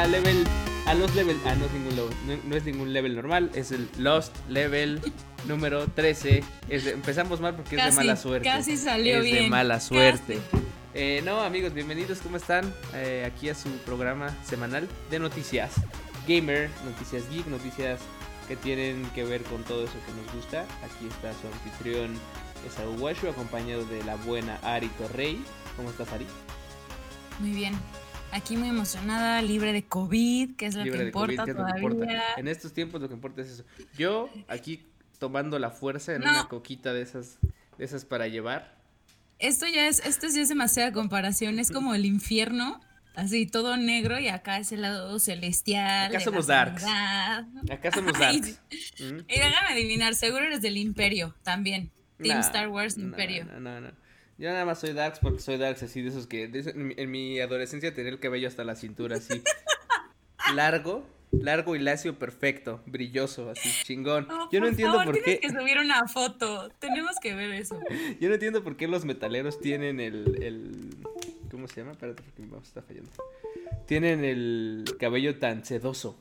a level, a los level, ah, no es ningún level, no, es ningún level normal, es el Lost Level número 13. empezamos mal porque es de mala suerte. Casi salió es bien. de mala suerte. Eh, no, amigos, bienvenidos, ¿cómo están? Eh, aquí a su programa semanal de noticias gamer, noticias geek, noticias que tienen que ver con todo eso que nos gusta. Aquí está su anfitrión Esaú Washu, acompañado de la buena Ari Torrey. ¿Cómo estás, Ari? Muy bien. Aquí muy emocionada, libre de COVID, que es lo que importa todavía. En estos tiempos lo que importa es eso. Yo aquí tomando la fuerza en una coquita de esas, de esas para llevar. Esto ya es, esto ya es demasiada comparación, es como el infierno, así todo negro y acá es el lado celestial. Acá somos darks. Acá somos darks. ¿Mm? Y déjame adivinar, seguro eres del imperio también. Team Star Wars Imperio. No, no, no. Yo nada más soy Darks porque soy Darks así de esos que en, mi, adolescencia tenía el cabello hasta la cintura así. largo, largo y lacio perfecto, brilloso, así chingón. Yo no entiendo por qué. Tienes que subir una foto. Tenemos que ver eso. Yo no entiendo por qué los metaleros tienen el, el ¿cómo se llama? Espérate porque mouse está fallando. Tienen el cabello tan sedoso.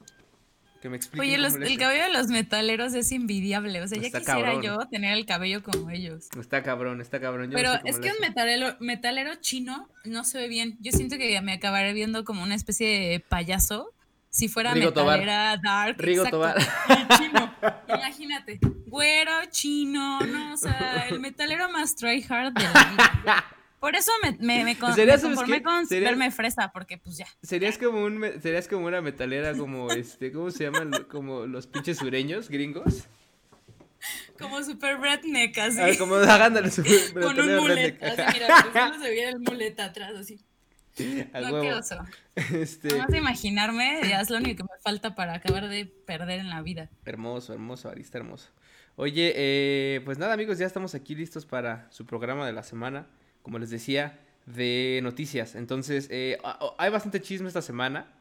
Que me Oye, el cabello de los metaleros es envidiable. O sea, ya quisiera yo tener el cabello como ellos. Está cabrón, está cabrón. Pero es que un metalero, metalero chino no se ve bien. Yo siento que me acabaré viendo como una especie de payaso. Si fuera metalera dark. Rigo Tobar. chino. Imagínate. Güero, chino, no, o sea, el metalero más tryhard de la vida. Por eso me, me, me, con, conformé con verme fresa, porque pues ya. Serías como un serías como una metalera como este, ¿cómo se llaman? Como los pinches sureños, gringos. Como super redneck, así. Ah, como hagándole super Con un mulet, así, mira, solo se veía el mulet atrás, así. Al no, qué oso. Este... Vamos a imaginarme, ya es lo único que me falta para acabar de perder en la vida. Hermoso, hermoso, Arista, hermoso. Oye, eh, pues nada, amigos, ya estamos aquí listos para su programa de la semana como les decía, de noticias. Entonces, eh, hay bastante chisme esta semana.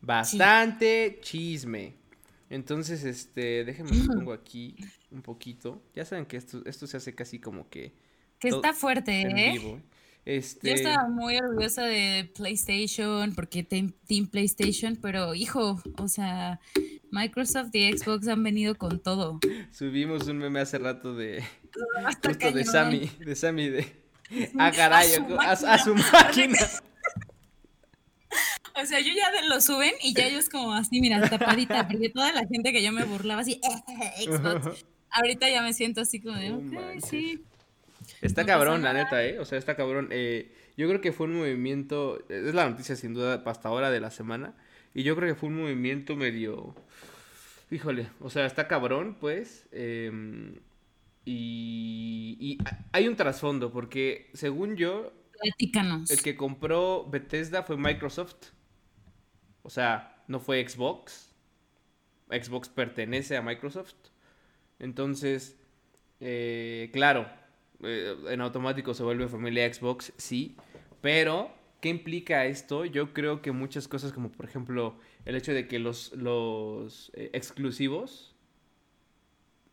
Bastante chisme. Entonces, este, déjenme pongo aquí un poquito. Ya saben que esto, esto se hace casi como que. Que está fuerte, ¿eh? Este... Yo estaba muy orgullosa de PlayStation porque Team PlayStation, pero hijo, o sea, Microsoft y Xbox han venido con todo. Subimos un meme hace rato de justo de Sammy, de Sammy de Ah, caray, a su, máquina. O sea, yo ya lo suben y ya ellos como así, mira, tapadita, porque toda la gente que yo me burlaba así, eh, Xbox, ahorita ya me siento así como de, ok, sí. Está cabrón, la neta, ¿eh? O sea, está cabrón. Eh, yo creo que fue un movimiento, es la noticia sin duda hasta ahora de la semana, y yo creo que fue un movimiento medio, híjole, o sea, está cabrón, pues, eh, y, hay un trasfondo, porque según yo, el que compró Bethesda fue Microsoft. O sea, no fue Xbox. Xbox pertenece a Microsoft. Entonces, eh, claro, eh, en automático se vuelve familia Xbox, sí. Pero, ¿qué implica esto? Yo creo que muchas cosas, como por ejemplo el hecho de que los, los eh, exclusivos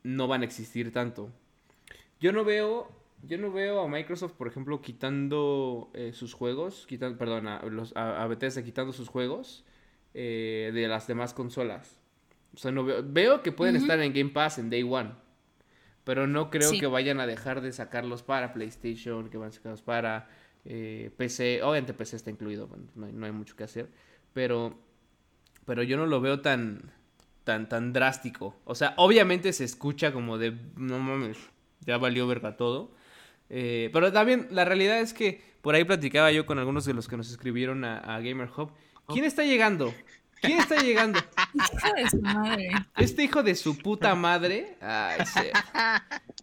no van a existir tanto. Yo no veo, yo no veo a Microsoft, por ejemplo, quitando eh, sus juegos, quitando, perdón, a, los, a, Bethesda quitando sus juegos eh, de las demás consolas. O sea, no veo, veo que pueden estar en Game Pass en Day One, pero no creo que vayan a dejar de sacarlos para PlayStation, que van a sacarlos para eh, PC. Obviamente PC está incluido, no hay, no hay mucho que hacer, pero, pero yo no lo veo tan, tan, tan drástico. O sea, obviamente se escucha como de, no mames, ya valió verga todo. Eh, pero también la realidad es que por ahí platicaba yo con algunos de los que nos escribieron a, Gamer Hub. ¿Quién está llegando? ¿Quién está llegando? Hijo de su madre. Este hijo de su puta madre. Ay,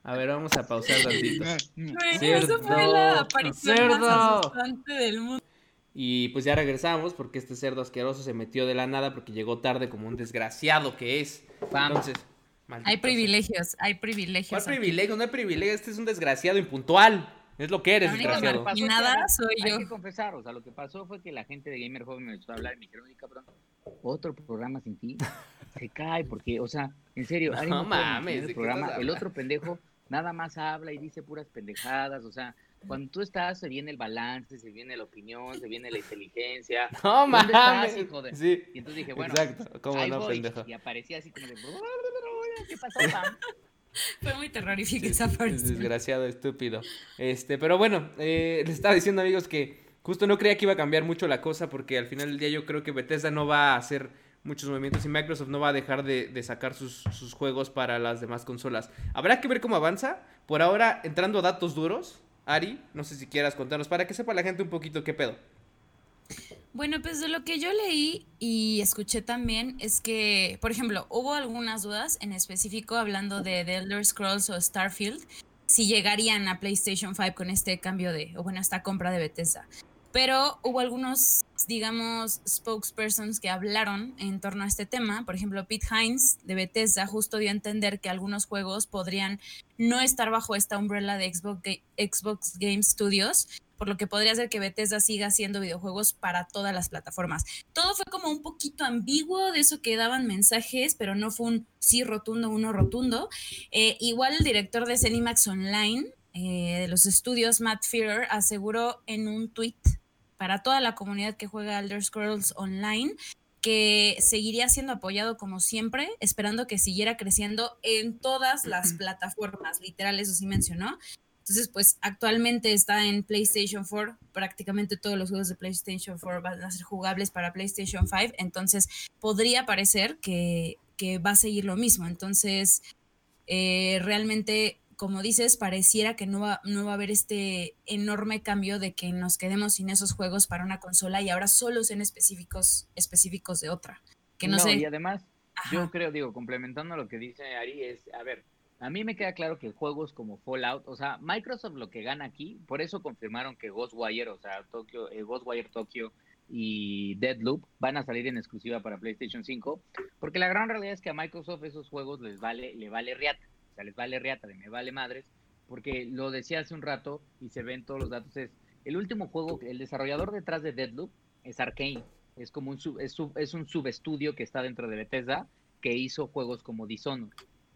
A ver, vamos a pausar tantito. Cerdo, fue la aparición más del mundo. Y pues ya regresamos porque este cerdo asqueroso se metió de la nada porque llegó tarde como un desgraciado que es. Entonces, hay privilegios, hay privilegios. ¿Cuál privilegio? No hay privilegio, este es un desgraciado impuntual. Es lo que eres, desgraciado. Y nada soy yo. Hay que confesar, o sea, lo que pasó fue que la gente de Gamer Joven me empezó a hablar y me dijeron, cabrón, otro programa sin ti se cae, porque, o sea, en serio, no mames, el programa, el otro pendejo nada más habla y dice puras pendejadas, o sea, cuando tú estás, se viene el balance, se viene la opinión, se viene la inteligencia. No mames. Sí. Y entonces dije, bueno, Exacto. ¿Cómo no, pendejo? Y aparecía así como de, ¿qué pasó, Pam? Fue muy terrorífica esa parte. Desgraciado, estúpido. Este, pero bueno, eh, les estaba diciendo, amigos, que justo no creía que iba a cambiar mucho la cosa porque al final del día yo creo que Bethesda no va a hacer muchos movimientos y Microsoft no va a dejar de, sacar sus, sus, juegos para las demás consolas. Habrá que ver cómo avanza. Por ahora, entrando a datos duros, Ari, no sé si quieras contarnos para que sepa la gente un poquito qué pedo. Bueno, pues de lo que yo leí y escuché también es que, por ejemplo, hubo algunas dudas en específico hablando de The Elder Scrolls o Starfield, si llegarían a PlayStation 5 con este cambio de, o bueno, esta compra de Bethesda. Pero hubo algunos, digamos, spokespersons que hablaron en torno a este tema. Por ejemplo, Pete Hines de Bethesda justo dio a entender que algunos juegos podrían no estar bajo esta umbrella de Xbox, Xbox Game Studios por lo que podría ser que Bethesda siga haciendo videojuegos para todas las plataformas. Todo fue como un poquito ambiguo, de eso que daban mensajes, pero no fue un sí rotundo, uno rotundo. Eh, igual el director de Cenimax Online, eh, de los estudios, Matt Fearer, aseguró en un tweet para toda la comunidad que juega Elder Scrolls Online que seguiría siendo apoyado como siempre, esperando que siguiera creciendo en todas las plataformas, literal, eso sí mencionó, entonces, pues actualmente está en PlayStation 4, prácticamente todos los juegos de PlayStation 4 van a ser jugables para PlayStation 5, entonces podría parecer que, va a seguir lo mismo. Entonces, eh, realmente, como dices, pareciera que no va, no va a haber este enorme cambio de que nos quedemos sin esos juegos para una consola y ahora solo sean específicos, específicos de otra. Que no, sé. Y además, yo creo, digo, complementando lo que dice Ari, es, a ver, a mí me queda claro que juegos como Fallout, o sea, Microsoft lo que gana aquí, por eso confirmaron que Ghostwire, o sea, Tokyo, eh, Ghostwire Tokyo y Deadloop van a salir en exclusiva para PlayStation 5, porque la gran realidad es que a Microsoft esos juegos les vale, le vale riata, o sea, les vale riata, de me vale madres, porque lo decía hace un rato y se ven todos los datos, es el último juego, el desarrollador detrás de Deadloop es Arkane, es como un, es, es un subestudio que está dentro de Bethesda que hizo juegos como Dishonored.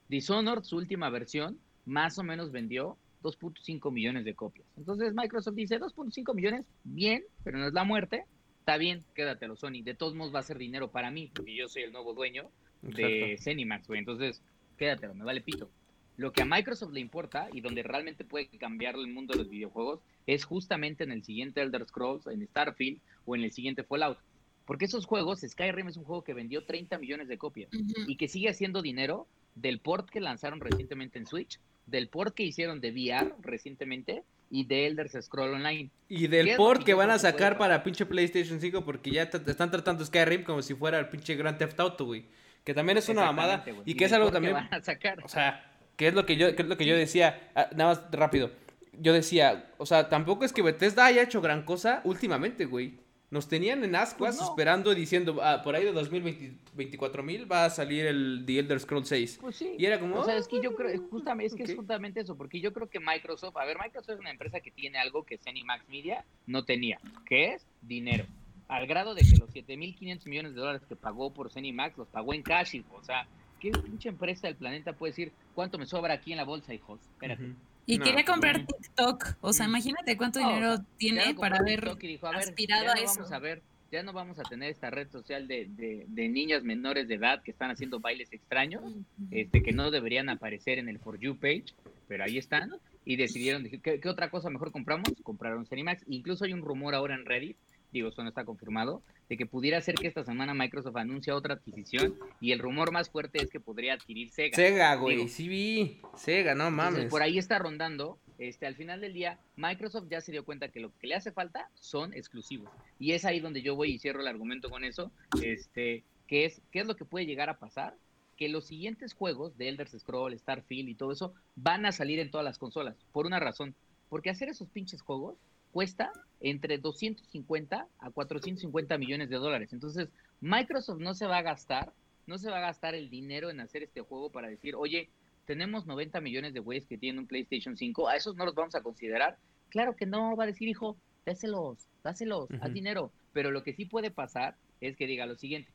Dishonored, su última versión, más o menos vendió 2.5 millones de copias. Entonces Microsoft dice 2.5 millones, bien, pero no es la muerte. Está bien, quédatelo, Sony. De todos modos va a ser dinero para mí, porque yo soy el nuevo dueño de Zenimax, güey. Entonces, quédatelo, me vale pito. Lo que a Microsoft le importa y donde realmente puede cambiar el mundo de los videojuegos es justamente en el siguiente Elder Scrolls, en Starfield o en el siguiente Fallout. Porque esos juegos, Skyrim es un juego que vendió 30 millones de copias y que sigue haciendo dinero del port que lanzaron recientemente en Switch, del port que hicieron de VR recientemente y de Elder Scroll Online. Y del port que, van a sacar para pinche PlayStation 5 porque ya están tratando Skyrim como si fuera el pinche Grand Theft Auto, güey. Que también es una mamada y, que es algo también... van a sacar. O sea, que es lo que yo, que es lo que yo decía, ah, nada más rápido. Yo decía, o sea, tampoco es que Bethesda haya hecho gran cosa últimamente, güey. Nos tenían en ascuas pues esperando diciendo, ah, por ahí de 2024 mil va a salir el The Elder Scrolls 6. Pues sí. Y era como... O sea, es que yo creo, justamente, es que es justamente eso, porque yo creo que Microsoft, a ver, Microsoft es una empresa que tiene algo que Max Media no tenía, que es dinero. Al grado de que los 7.500 millones de dólares que pagó por Max los pagó en cash, o sea, ¿qué pinche empresa del planeta puede decir cuánto me sobra aquí en la bolsa, hijos? Espérate. Y quería pues, comprar TikTok. O sea, imagínate cuánto dinero tiene para haber aspirado a, eso. Vamos a ver, ya no vamos a tener esta red social de, de, niñas menores de edad que están haciendo bailes extraños, este, que no deberían aparecer en el For You page, pero ahí están. Y decidieron, ¿qué, qué otra cosa mejor compramos? Compraron Cinemax. Incluso hay un rumor ahora en Reddit digo, eso no está confirmado, de que pudiera ser que esta semana Microsoft anuncia otra adquisición y el rumor más fuerte es que podría adquirir Sega. Sega, güey, sí vi, Sega, no mames. por ahí está rondando, este, al final del día, Microsoft ya se dio cuenta que lo que le hace falta son exclusivos. Y es ahí donde yo voy y cierro el argumento con eso, este, que es, ¿qué es lo que puede llegar a pasar? Que los siguientes juegos de Elder Scrolls, Starfield y todo eso van a salir en todas las consolas, por una razón. Porque hacer esos pinches juegos cuesta entre 250 a 450 millones de dólares. Entonces, Microsoft no se va a gastar, no se va a gastar el dinero en hacer este juego para decir, oye, tenemos 90 millones de güeyes que tienen un PlayStation 5, a esos no los vamos a considerar. Claro que no, va a decir, hijo, dáselos, dáselos, haz dinero. Pero lo que sí puede pasar es que diga lo siguiente,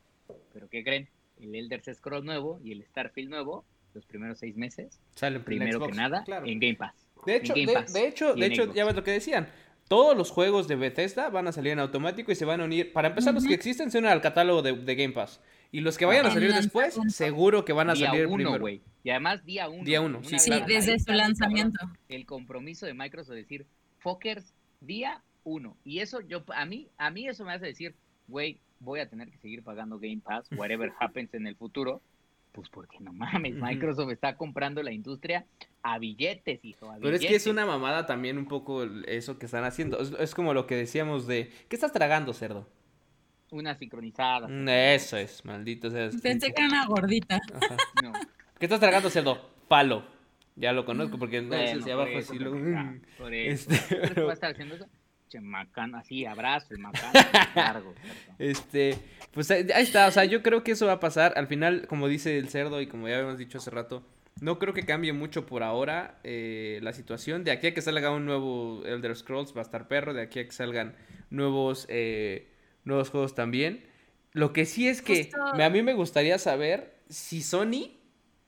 ¿pero qué creen? El Elder Scrolls nuevo y el Starfield nuevo, los primeros seis meses, Sale primero que nada, en Game Pass. De hecho, de, hecho, de hecho, ya ves lo que decían. Todos los juegos de Bethesda van a salir en automático y se van a unir. Para empezar, los que existen se unen al catálogo de, Game Pass. Y los que vayan a salir después, seguro que van a salir uno, primero. Y además, día uno. Día uno, sí, desde su lanzamiento. El compromiso de Microsoft de decir, fuckers, día uno. Y eso, yo, a mí, a mí eso me hace decir, güey, voy a tener que seguir pagando Game Pass, whatever happens en el futuro, pues porque no mames, Microsoft está comprando la industria a billetes, hijo. Pero es que es una mamada también un poco eso que están haciendo. Es, como lo que decíamos de, ¿qué estás tragando, cerdo? Una sincronizada. Mm, eso es, maldito sea. Pensé que era una gordita. ¿Qué estás tragando, cerdo? Palo. Ya lo conozco porque no sé si abajo así lo... Por eso. Este, va a estar haciendo eso? Macán, así, abrazo, el macán, largo. Este, pues ahí está, o sea, yo creo que eso va a pasar. Al final, como dice el cerdo y como ya habíamos dicho hace rato, no creo que cambie mucho por ahora eh, la situación. De aquí a que salga un nuevo Elder Scrolls va a estar perro, de aquí a que salgan nuevos, eh, nuevos juegos también. Lo que sí es que a mí me gustaría saber si Sony,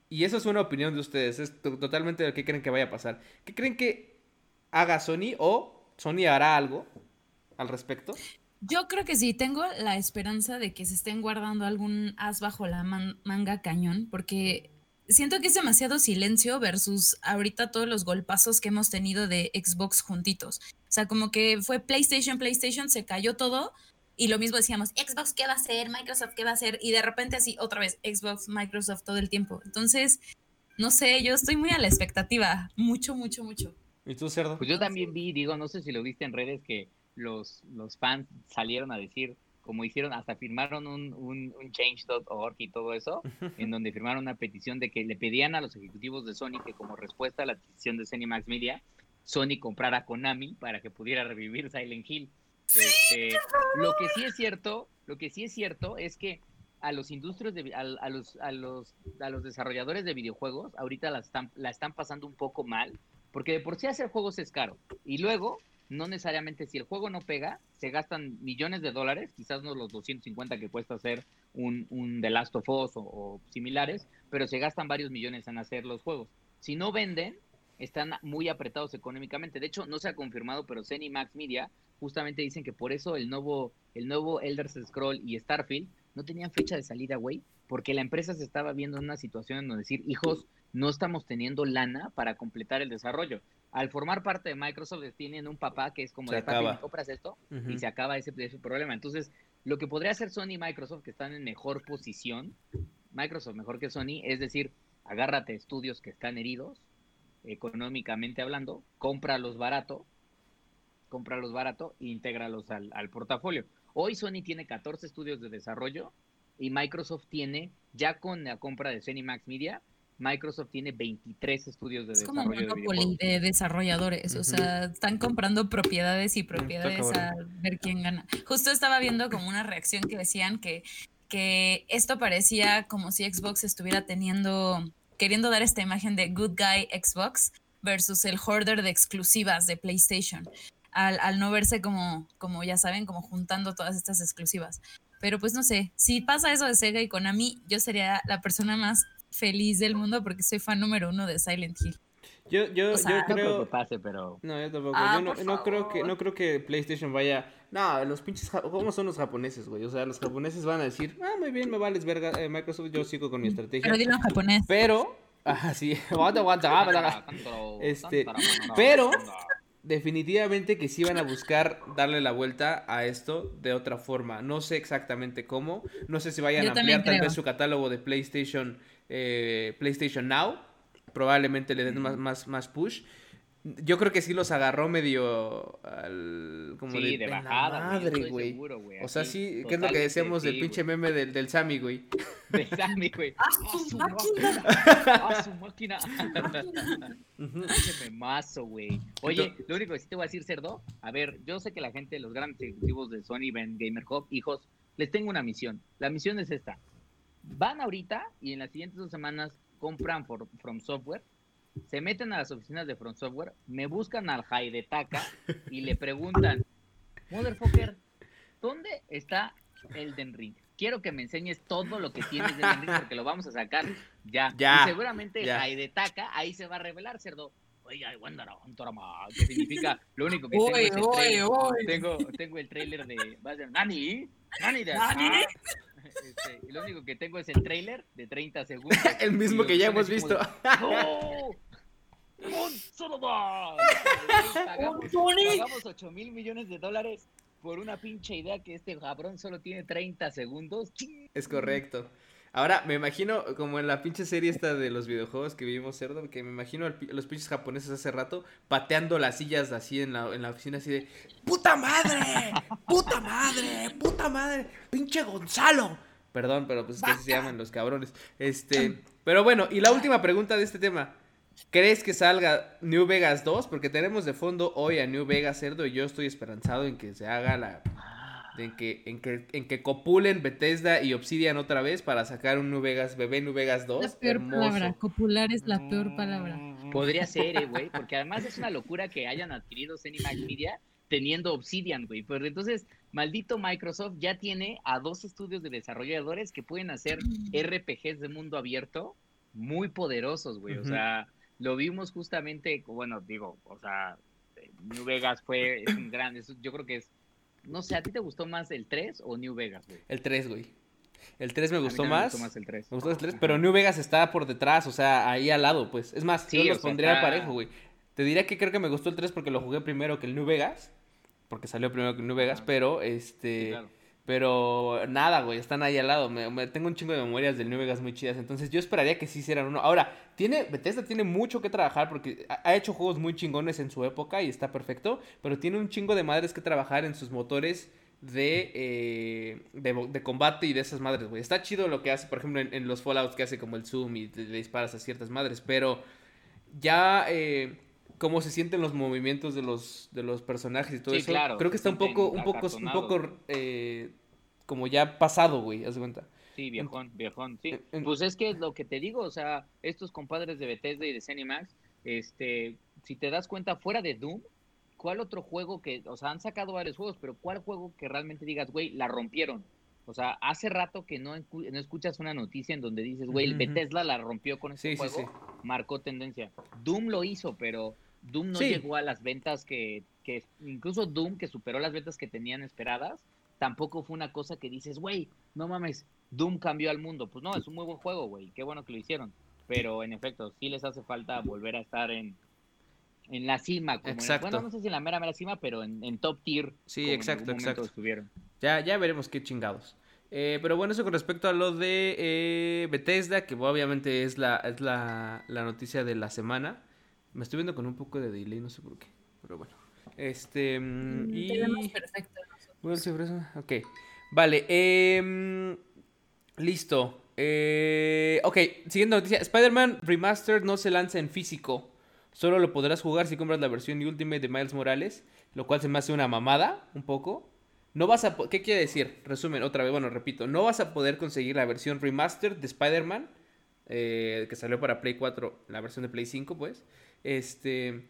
y eso es una opinión de ustedes, es totalmente lo que creen que vaya a pasar. ¿Qué creen que haga Sony o ¿Sony hará algo al respecto? Yo creo que sí, tengo la esperanza de que se estén guardando algún as bajo la manga cañón, porque siento que es demasiado silencio versus ahorita todos los golpazos que hemos tenido de Xbox juntitos. O sea, como que fue PlayStation, PlayStation, se cayó todo y lo mismo decíamos, Xbox, ¿qué va a hacer? Microsoft, ¿qué va a hacer? Y de repente así, otra vez, Xbox, Microsoft todo el tiempo. Entonces, no sé, yo estoy muy a la expectativa, mucho, mucho, mucho. ¿Y tú, Cerdo? Pues yo también vi, digo, no sé si lo viste en redes, que los, los fans salieron a decir, como hicieron, hasta firmaron un, un, un change.org y todo eso, en donde firmaron una petición de que le pedían a los ejecutivos de Sony que como respuesta a la adquisición de Max Media, Sony comprara Konami para que pudiera revivir Silent Hill. Este, lo que sí es cierto, lo que sí es cierto es que a los industrios de, a, los a los a los desarrolladores de videojuegos ahorita la están la están pasando un poco mal porque de por sí hacer juegos es caro. Y luego, no necesariamente si el juego no pega, se gastan millones de dólares, quizás no los 250 que cuesta hacer un, un The Last of Us o, similares, pero se gastan varios millones en hacer los juegos. Si no venden, están muy apretados económicamente. De hecho, no se ha confirmado, pero Zen y Max Media justamente dicen que por eso el nuevo, el nuevo Elder Scroll y Starfield no tenían fecha de salida, güey, porque la empresa se estaba viendo en una situación en donde decir, hijos, no estamos teniendo lana para completar el desarrollo. Al formar parte de Microsoft tienen un papá que es como de papi, compras esto y se acaba ese, ese, problema. Entonces, lo que podría hacer Sony y Microsoft, que están en mejor posición, Microsoft mejor que Sony, es decir, agárrate estudios que están heridos, económicamente hablando, cómpralos barato, cómpralos barato e intégralos al, al portafolio. Hoy Sony tiene 14 estudios de desarrollo y Microsoft tiene, ya con la compra de Max Media, Microsoft tiene 23 estudios de es como un de, desarrolladores, o sea, están comprando propiedades y propiedades a ver quién gana. Justo estaba viendo como una reacción que decían que, que esto parecía como si Xbox estuviera teniendo, queriendo dar esta imagen de good guy Xbox versus el hoarder de exclusivas de PlayStation. Al, al, no verse como, como ya saben, como juntando todas estas exclusivas. Pero pues no sé, si pasa eso de Sega y Konami, yo sería la persona más feliz del mundo porque soy fan número uno de Silent Hill. Yo, yo, yo creo. que pase, pero. No, yo tampoco. Ah, yo no, creo que, no creo que PlayStation vaya. No, los pinches. ¿Cómo son los japoneses, güey? O sea, los japoneses van a decir, ah, muy bien, me vales verga, eh, Microsoft, yo sigo con mi estrategia. Pero dilo en japonés. Pero. Ah, sí. este. Pero. Definitivamente que sí van a buscar darle la vuelta a esto de otra forma. No sé exactamente cómo. No sé si vayan a ampliar tal vez su catálogo de PlayStation eh, PlayStation Now. Probablemente le den más, más, más push. Yo creo que sí los agarró medio al, como de, de bajada, madre, güey. O sea, sí, ¿qué es lo que decíamos del pinche meme del, del Sammy, güey? Del Sammy, güey. ¡A su máquina! ¡A su máquina! Pinche memazo, güey. Oye, lo único que sí te voy a decir, Cerdo, a ver, yo sé que la gente, los grandes ejecutivos de Sony ven Gamer Hub, hijos, les tengo una misión. La misión es esta van ahorita y en las siguientes dos semanas compran From Software, se meten a las oficinas de From Software, me buscan al Taka y le preguntan, Motherfucker, ¿dónde está Elden Ring? Quiero que me enseñes todo lo que tienes de Elden Ring porque lo vamos a sacar ya. ya y seguramente ya. Taka ahí se va a revelar, cerdo. que significa lo único que tengo es el trailer. Tengo, tengo el trailer de Nani, Nani de ¿Nani? Este, y lo único que tengo es el trailer de 30 segundos. el mismo que ya hemos visto. ¡No! ¡Un solo más! Pagamos, pagamos 8 mil millones de dólares por una pinche idea que este cabrón solo tiene 30 segundos. Es correcto. Ahora, me imagino, como en la pinche serie esta de los videojuegos que vivimos cerdo, que me imagino a los pinches japoneses hace rato pateando las sillas así en la, en la oficina, así de ¡Puta madre! ¡Puta madre! ¡Puta madre! ¡Pinche Gonzalo! Perdón, pero pues es que así se llaman los cabrones. Este, pero bueno, y la última pregunta de este tema. ¿Crees que salga New Vegas 2? Porque tenemos de fondo hoy a New Vegas Cerdo y yo estoy esperanzado en que se haga la en que, en que, en que copulen Bethesda y Obsidian otra vez para sacar un New Vegas, bebé New Vegas 2. La peor palabra, copular es la peor palabra. Podría ser, eh, güey, porque además es una locura que hayan adquirido Cinemax Media teniendo Obsidian, güey. Pero entonces, maldito Microsoft ya tiene a dos estudios de desarrolladores que pueden hacer RPGs de mundo abierto muy poderosos, güey. O sea, lo vimos justamente, bueno, digo, o sea, New Vegas fue un gran, yo creo que es no sé, ¿a ti te gustó más el 3 o New Vegas, güey? El 3, güey. El 3 me gustó más. Me gustó más el 3. Me gustó el 3, pero New Vegas está por detrás, o sea, ahí al lado, pues. Es más, yo los pondría parejo, güey. Te diría que creo que me gustó el 3 porque lo jugué primero que el New Vegas. Porque salió primero que el New Vegas, pero este. Pero nada, güey, están ahí al lado. Me, tengo un chingo de memorias del New muy chidas. Entonces yo esperaría que sí hicieran uno. Ahora, tiene, Bethesda tiene mucho que trabajar porque ha, hecho juegos muy chingones en su época y está perfecto. Pero tiene un chingo de madres que trabajar en sus motores de, eh, de, combate y de esas madres, güey. Está chido lo que hace, por ejemplo, en, los Fallouts que hace como el zoom y le disparas a ciertas madres. Pero ya... Eh, cómo se sienten los movimientos de los, de los personajes y todo eso. Claro, Creo que está un poco, un poco, un poco eh, como ya pasado, güey, haz de cuenta. Sí, viejón, viejón, sí. Pues es que lo que te digo, o sea, estos compadres de Bethesda y de Cinemax, este, si te das cuenta, fuera de Doom, ¿cuál otro juego que, o sea, han sacado varios juegos, pero cuál juego que realmente digas, güey, la rompieron? O sea, hace rato que no, no escuchas una noticia en donde dices, güey, Bethesda la rompió con ese juego, marcó tendencia. Doom lo hizo, pero Doom no llegó a las ventas que, que, incluso Doom, que superó las ventas que tenían esperadas, tampoco fue una cosa que dices, güey, no mames, Doom cambió al mundo. Pues no, es un muy buen juego, güey, qué bueno que lo hicieron. Pero en efecto, sí les hace falta volver a estar en, en la cima. Como exacto. bueno, no sé si en la mera, mera cima, pero en, top tier. Sí, exacto, exacto. Estuvieron. Ya, ya veremos qué chingados. Eh, pero bueno, eso con respecto a lo de eh, Bethesda, que obviamente es la, es la, la noticia de la semana. Me estoy viendo con un poco de delay, no sé por qué. Pero bueno. Este. Mm, mm, y... perfecto. Ok. Vale. Eh, listo. Eh, ok, siguiente noticia. Spider-Man Remastered no se lanza en físico. Solo lo podrás jugar si compras la versión Ultimate de Miles Morales. Lo cual se me hace una mamada, un poco. No vas a... ¿Qué quiere decir? Resumen, otra vez, bueno, repito. No vas a poder conseguir la versión Remastered de Spider-Man. Eh, que salió para Play 4, la versión de Play 5, pues. Este,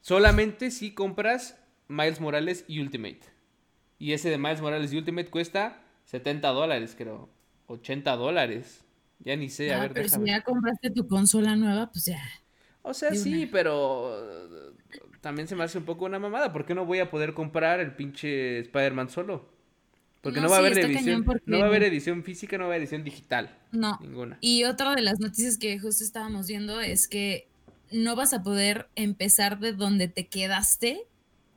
solamente si compras Miles Morales y Ultimate. Y ese de Miles Morales y Ultimate cuesta 70 dólares, creo. 80 dólares. Ya ni sé, a ah, ver. Pero si ya compraste tu consola nueva, pues ya. O sea, sí, pero también se me hace un poco una mamada. ¿Por qué no voy a poder comprar el pinche Spider-Man solo? Porque no, va a haber edición, no va a haber edición física, no va a haber edición digital. No. Ninguna. Y otra de las noticias que justo estábamos viendo es que no vas a poder empezar de donde te quedaste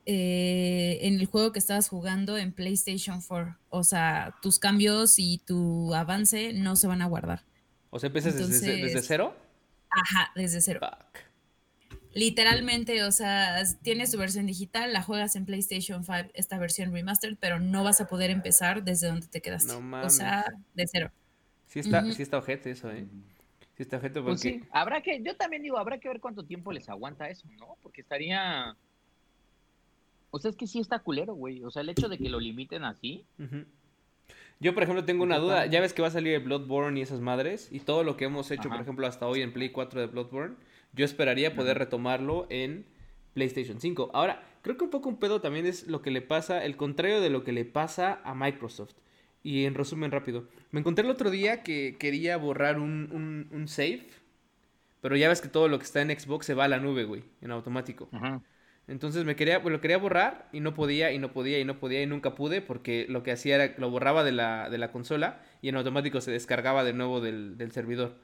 eh, en el juego que estabas jugando en PlayStation 4. O sea, tus cambios y tu avance no se van a guardar. O sea, empiezas desde, cero. Ajá, desde cero. Literalmente, o sea, tienes tu versión digital, la juegas en PlayStation 5, esta versión remastered, pero no vas a poder empezar desde donde te quedaste. No mames. O sea, de cero. Sí está, sí está ojete eso, ¿eh? Pues sí, habrá que, yo también digo, habrá que ver cuánto tiempo les aguanta eso, ¿no? Porque estaría... O sea, es que sí está culero, güey. O sea, el hecho de que lo limiten así... Yo, por ejemplo, tengo una duda. Ya ves que va a salir el Bloodborne y esas madres. Y todo lo que hemos hecho, por ejemplo, hasta hoy en Play 4 de Bloodborne. Yo esperaría poder retomarlo en PlayStation 5. Ahora, creo que un poco un pedo también es lo que le pasa, el contrario de lo que le pasa a Microsoft. Y en resumen rápido, me encontré el otro día que quería borrar un, un, save, Pero ya ves que todo lo que está en Xbox se va a la nube, güey, en automático. Ajá. Entonces me quería, pues, lo quería borrar y no podía, y no podía, y no podía, y nunca pude, porque lo que hacía era lo borraba de la, de la consola y en automático se descargaba de nuevo del, del servidor.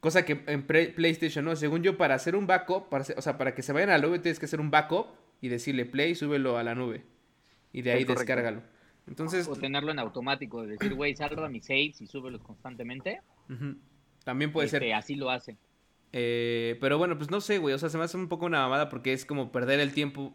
Cosa que en PlayStation no, según yo, para hacer un backup, para o sea, para que se vayan a la nube tienes que hacer un backup y decirle play, súbelo a la nube. Y de ahí descárgalo. Entonces, o tenerlo en automático, de decir, güey, salva mis saves y súbelos constantemente. También puede ser. Este, así lo hace. Eh, pero bueno, pues no sé, güey. O sea, se me hace un poco una mamada porque es como perder el tiempo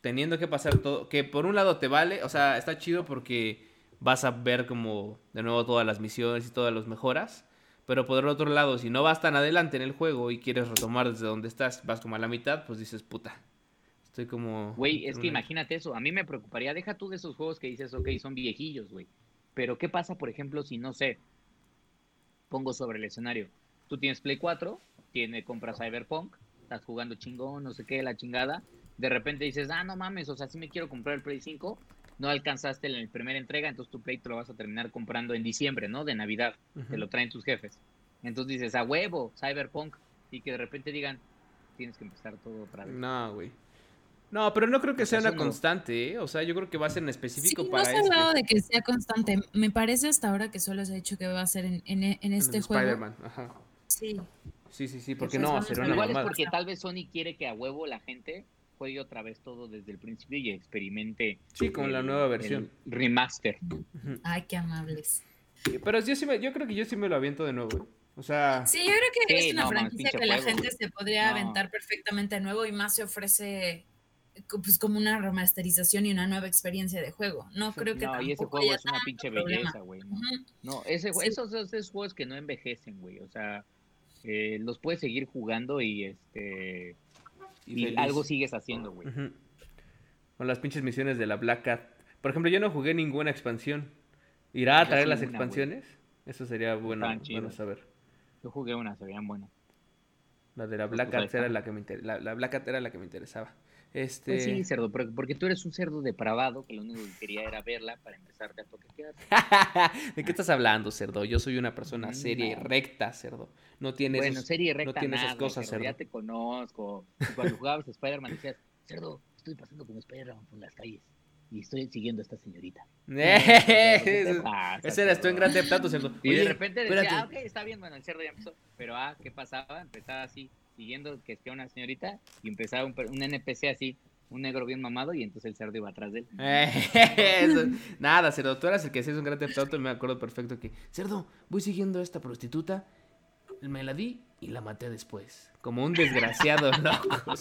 teniendo que pasar todo. Que por un lado te vale, o sea, está chido porque vas a ver como de nuevo todas las misiones y todas las mejoras. Pero por el otro lado, si no vas tan adelante en el juego y quieres retomar desde donde estás, vas como a la mitad, pues dices, puta. Estoy como. Güey, es que imagínate eso. A mí me preocuparía. Deja tú de esos juegos que dices, ok, son viejillos, güey. Pero ¿qué pasa, por ejemplo, si no sé? Pongo sobre el escenario. Tú tienes Play 4 tiene, compra Cyberpunk, estás jugando chingón, no sé qué, la chingada, de repente dices, ah, no mames, o sea, si me quiero comprar el Play 5, no alcanzaste la primera entrega, entonces tu Play te lo vas a terminar comprando en diciembre, ¿no? De Navidad, te lo traen tus jefes. Entonces dices, a huevo, Cyberpunk, y que de repente digan, tienes que empezar todo otra vez. No, güey. No, pero no creo que sea una constante, ¿eh? O sea, yo creo que va a ser en específico sí, para no se ha este. hablado de que sea constante. Me parece hasta ahora que solo se ha dicho que va a ser en, en, este juego. Spider-Man, ajá. Sí. Sí, sí, sí, porque no, será una Igual es porque tal vez Sony quiere que a huevo la gente juegue otra vez todo desde el principio y experimente. Sí, con la nueva versión. remaster. Ay, qué amables. Pero yo, sí me, yo creo que yo sí me lo aviento de nuevo. O sea... Sí, yo creo que es una franquicia que la gente se podría aventar perfectamente de nuevo y más se ofrece pues como una remasterización y una nueva experiencia de juego. No creo que No, y ese juego es una pinche belleza, güey. No, ese, esos, esos juegos que no envejecen, güey. O sea, eh, los puedes seguir jugando y este y, algo sigues haciendo, güey. Con las pinches misiones de la Black Cat. Por ejemplo, yo no jugué ninguna expansión. ¿Irá a traer las expansiones? Eso sería bueno, bueno saber. Yo jugué una, se veían buenas. La de la Black Cat era la que me la, la Black Cat era la que me interesaba. Este... Pues sí, cerdo, porque tú eres un cerdo depravado que lo único que quería era verla para empezarte a toquetear. ¿De qué estás hablando, cerdo? Yo soy una persona seria y recta, cerdo. No tienes, bueno, seria y recta no tienes esas cosas, cerdo. Ya te conozco. Cuando jugabas a Spider-Man decías, cerdo, estoy pasando como Spider-Man por las calles y estoy siguiendo a esta señorita. Ese eras tú en grande plato, cerdo. Y de repente decía, ah, ok, está bien, bueno, el cerdo ya empezó. Pero, ah, ¿qué pasaba? Empezaba así siguiendo que esté una señorita y empezaba un, NPC así, un negro bien mamado y entonces el cerdo iba atrás de él. nada, cerdo, tú eras el que hacías un gran auto y me acuerdo perfecto que, cerdo, voy siguiendo a esta prostituta, me la di y la maté después. Como un desgraciado loco.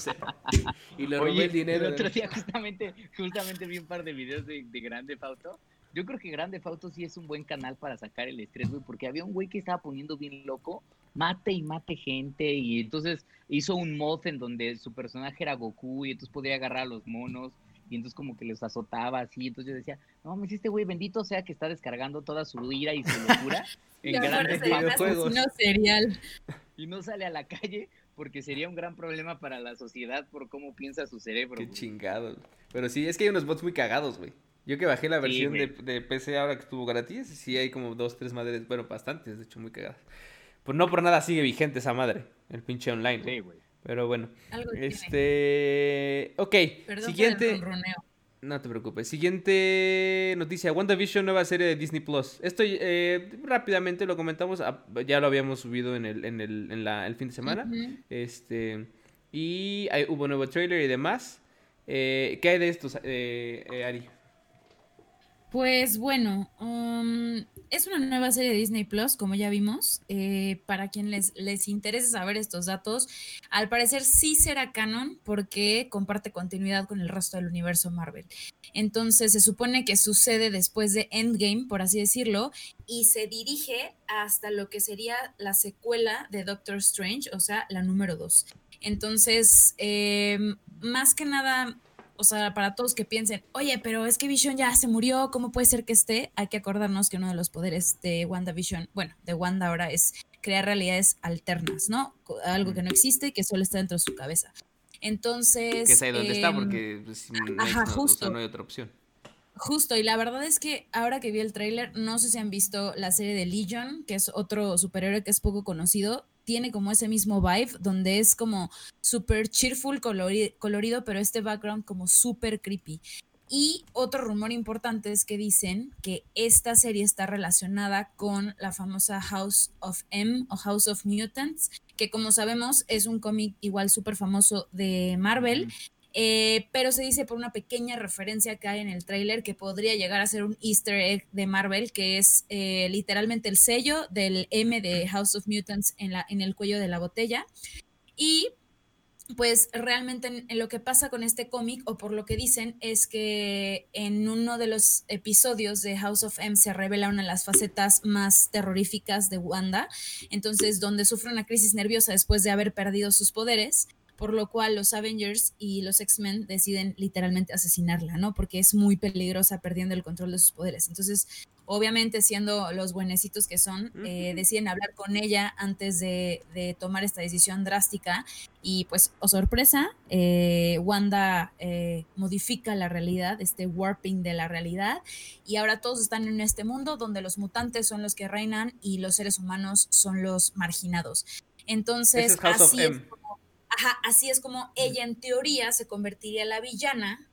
y le robé el dinero. El otro día justamente, justamente vi un par de videos de, de Grande Fauto. Yo creo que Grande Fauto sí es un buen canal para sacar el estrés, güey, porque había un güey que estaba poniendo bien loco mate y mate gente y entonces hizo un mod en donde su personaje era Goku y entonces podía agarrar a los monos y entonces como que los azotaba así, entonces yo decía, no mames, este güey bendito sea que está descargando toda su ira y su locura en grandes videojuegos. Serial. Y no sale a la calle porque sería un gran problema para la sociedad por cómo piensa su cerebro. Qué chingado. Pero sí, es que hay unos bots muy cagados, güey. Yo que bajé la versión de, de, PC ahora que estuvo gratis, sí hay como dos, tres madres, bueno, bastantes, de hecho, muy cagadas. Pues no por nada sigue vigente esa madre, el pinche online. Sí, güey. Pero bueno. este. Ok. siguiente. no te preocupes. Siguiente noticia. WandaVision, nueva serie de Disney Plus. Esto eh, rápidamente lo comentamos. Ah, ya lo habíamos subido en el, en el, en la, el fin de semana. Este. Y hay, hubo nuevo trailer y demás. Eh, ¿Qué hay de estos, eh, eh Ari? Pues bueno, um, es una nueva serie de Disney Plus, como ya vimos. Eh, para quien les, les interese saber estos datos, al parecer sí será canon porque comparte continuidad con el resto del universo Marvel. Entonces se supone que sucede después de Endgame, por así decirlo, y se dirige hasta lo que sería la secuela de Doctor Strange, o sea, la número 2. Entonces, eh, más que nada o sea, para todos que piensen, oye, pero es que Vision ya se murió, ¿cómo puede ser que esté? Hay que acordarnos que uno de los poderes de WandaVision, bueno, de Wanda ahora es crear realidades alternas, ¿no? Algo que no existe y que solo está dentro de su cabeza. Entonces... Que es ahí donde está, porque pues, no, ajá, justo. no hay otra opción. Justo, y la verdad es que ahora que vi el tráiler, no sé si han visto la serie de Legion, que es otro superhéroe que es poco conocido, tiene como ese mismo vibe, donde es como súper cheerful, colorido, pero este background como súper creepy. Y otro rumor importante es que dicen que esta serie está relacionada con la famosa House of M o House of Mutants, que como sabemos es un cómic igual súper famoso de Marvel. Eh, pero se dice por una pequeña referencia que hay en el tráiler que podría llegar a ser un easter egg de Marvel, que es eh, literalmente el sello del M de House of Mutants en, el cuello de la botella. Y pues realmente en, lo que pasa con este cómic, o por lo que dicen, es que en uno de los episodios de House of M se revela una de las facetas más terroríficas de Wanda, entonces donde sufre una crisis nerviosa después de haber perdido sus poderes, por lo cual los Avengers y los X-Men deciden literalmente asesinarla, ¿no? Porque es muy peligrosa perdiendo el control de sus poderes. Entonces, obviamente siendo los buenecitos que son, eh, deciden hablar con ella antes de, tomar esta decisión drástica y pues, o oh sorpresa, eh, Wanda eh, modifica la realidad, este warping de la realidad y ahora todos están en este mundo donde los mutantes son los que reinan y los seres humanos son los marginados. Entonces, así es Ajá, así es como ella en teoría se convertiría en la villana,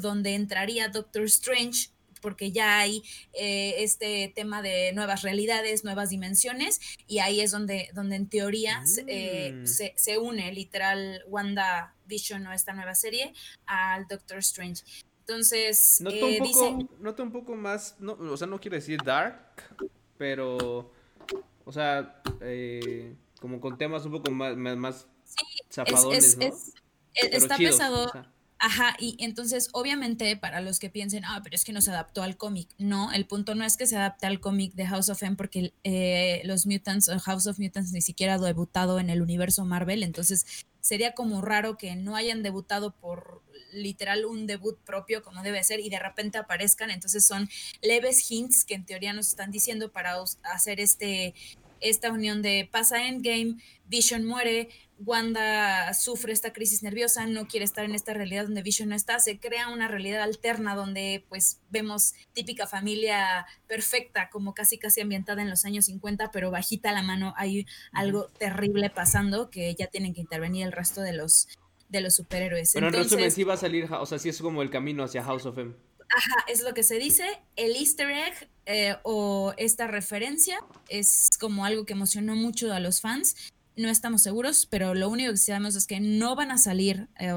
donde entraría Doctor Strange, porque ya hay eh, este tema de nuevas realidades, nuevas dimensiones, y ahí es donde, donde en teoría eh, mm. se, une literal Wanda Vision o esta nueva serie al Doctor Strange. Entonces, noto un eh, poco, un poco más, no, o sea, no quiero decir dark, pero, o sea, como con temas un poco más, más Es, es, está pesado. Ajá, y entonces obviamente para los que piensen, ah, pero es que no se adaptó al cómic, no, el punto no es que se adapte al cómic de House of M porque eh, los Mutants o House of Mutants ni siquiera ha debutado en el universo Marvel, entonces sería como raro que no hayan debutado por literal un debut propio como debe ser y de repente aparezcan, entonces son leves hints que en teoría nos están diciendo para hacer este esta unión de pasa Endgame, Vision muere, Wanda sufre esta crisis nerviosa, no quiere estar en esta realidad donde Vision no está, se crea una realidad alterna donde pues vemos típica familia perfecta, como casi casi ambientada en los años 50, pero bajita la mano hay algo terrible pasando que ya tienen que intervenir el resto de los de los superhéroes. Pero en resumen sí va a salir, o sea, sí es como el camino hacia House of M. Ajá, es lo que se dice. El easter egg eh, o esta referencia es como algo que emocionó mucho a los fans no estamos seguros, pero lo único que sabemos es que no van a salir eh,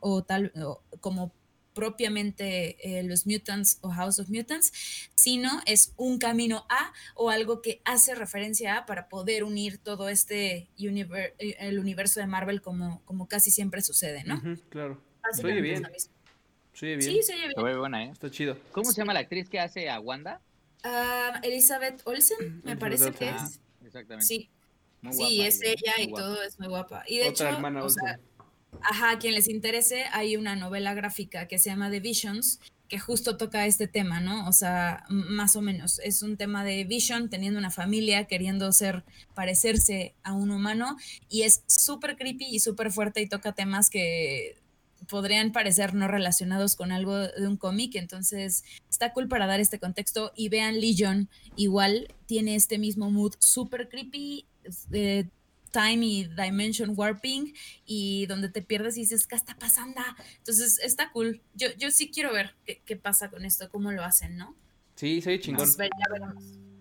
o, tal como propiamente eh, los Mutants o House of Mutants, sino es un camino a o algo que hace referencia a para poder unir todo este el universo de Marvel como, como casi siempre sucede, ¿no? claro. Se oye bien. Se bien. Sí, se oye bien. Se buena, ¿eh? Está chido. ¿Cómo se llama la actriz que hace a Wanda? Ah, Elizabeth Olsen, me parece que es. Exactamente. Sí, sí, es ella y todo es muy guapa. Y de hecho, ajá, a quien les interese, hay una novela gráfica que se llama The Visions, que justo toca este tema, ¿no? O sea, más o menos. Es un tema de Vision teniendo una familia, queriendo ser, parecerse a un humano, y es súper creepy y súper fuerte y toca temas que podrían parecer no relacionados con algo de un cómic, entonces está cool para dar este contexto y vean Legion, igual tiene este mismo mood súper creepy, time y dimension warping y donde te pierdes y dices, ¿qué está pasando? Entonces está cool. Yo, yo sí quiero ver qué, pasa con esto, cómo lo hacen, ¿no? Sí, soy chingón.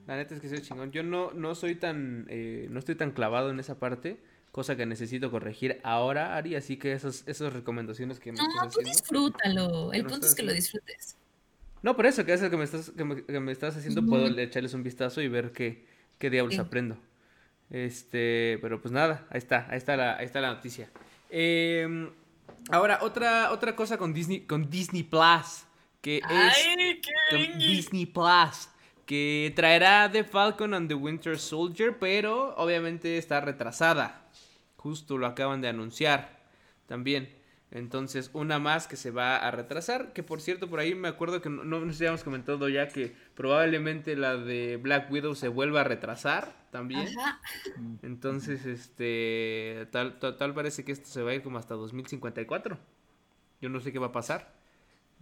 La neta es que soy chingón. Yo no, no soy tan, eh, no estoy tan clavado en esa parte, cosa que necesito corregir ahora, Ari, así que esas, esas recomendaciones que me no, tú disfrútalo. El punto es que lo disfrutes. No, por eso, que es que me estás, que me, estás haciendo, puedo echarles un vistazo y ver qué, qué diablos aprendo. Este, pero pues nada, ahí está, ahí está la, ahí está la noticia. Em, ahora, otra, otra cosa con Disney, con Disney Plus, que es Disney Plus, que traerá The Falcon and the Winter Soldier, pero obviamente está retrasada. Justo lo acaban de anunciar también. Entonces, una más que se va a retrasar. Que por cierto, por ahí me acuerdo que no, no nos habíamos comentado ya que probablemente la de Black Widow se vuelva a retrasar también. Entonces, este. Tal, tal, parece que esto se va a ir como hasta 2054. Yo no sé qué va a pasar.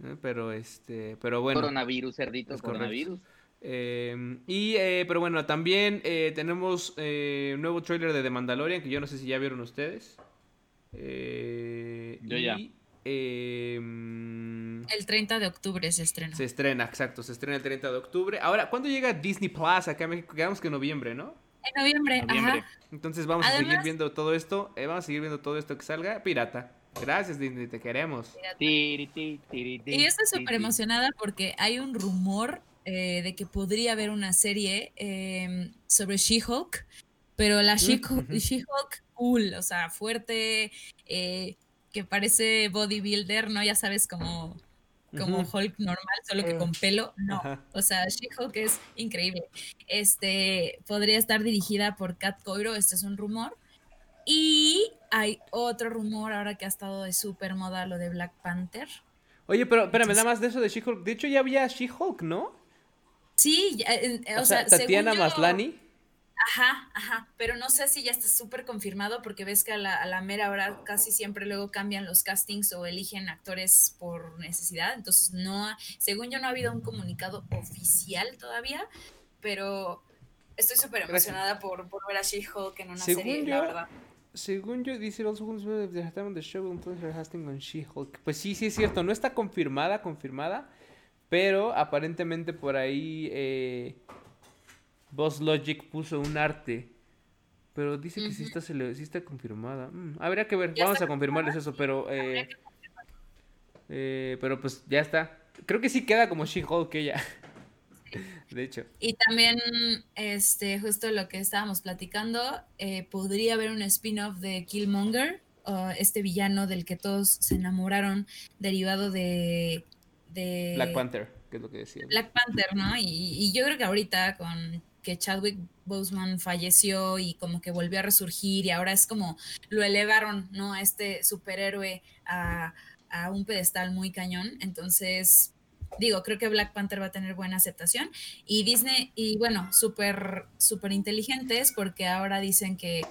¿eh? Pero este. Pero bueno. Coronavirus, cerdito, coronavirus. Em, y, eh, pero bueno, también eh, tenemos eh, un nuevo trailer de The Mandalorian, que yo no sé si ya vieron ustedes. yo ya. Em, el 30 de octubre se estrena. Se estrena, exacto, se estrena el 30 de octubre. Ahora, ¿cuándo llega Disney Plus acá en México? Quedamos que en noviembre, ¿no? En noviembre, ajá. Entonces vamos a seguir viendo todo esto, vamos a seguir viendo todo esto que salga pirata. Gracias, Disney, te queremos. Y yo estoy súper emocionada porque hay un rumor eh, de que podría haber una serie em, sobre She-Hulk, pero la She-Hulk cool, o sea, fuerte, eh, que parece bodybuilder, ¿no? Ya sabes, como, como Hulk normal, solo que con pelo. No, o sea, She-Hulk es increíble. Este, podría estar dirigida por Kat Coiro, este es un rumor. Y hay otro rumor ahora que ha estado de súper moda lo de Black Panther. Oye, pero espérame, nada más de eso de She-Hulk. De hecho, ya había She-Hulk, ¿no? Sí, eh, o, sea, Tatiana Maslani. Ajá, ajá, pero no sé si ya está súper confirmado porque ves que a la, a la, mera hora casi siempre luego cambian los castings o eligen actores por necesidad, entonces no, según yo no ha habido un comunicado oficial todavía, pero estoy súper emocionada por, por, ver a She-Hulk en una serie, la verdad. Según yo, dice also the show on She-Hulk. Pues sí, sí es cierto, no está confirmada, confirmada, pero aparentemente por ahí eh, Boss Logic puso un arte. Pero dice que sí, está, sí está confirmada. Mm, habría que ver, vamos a confirmarles eso, pero... Eh, eh, pero pues ya está. Creo que sí queda como She-Hulk ella. De hecho. Y también, este, justo lo que estábamos platicando, eh, podría haber un spin-off de Killmonger, este villano del que todos se enamoraron, derivado de Black Panther, que es lo que decía. Black Panther, ¿no? Y, yo creo que ahorita con que Chadwick Boseman falleció y como que volvió a resurgir y ahora es como lo elevaron, ¿no? A este superhéroe a, a un pedestal muy cañón. Entonces, digo, creo que Black Panther va a tener buena aceptación. Y Disney, y bueno, súper, súper inteligentes porque ahora dicen que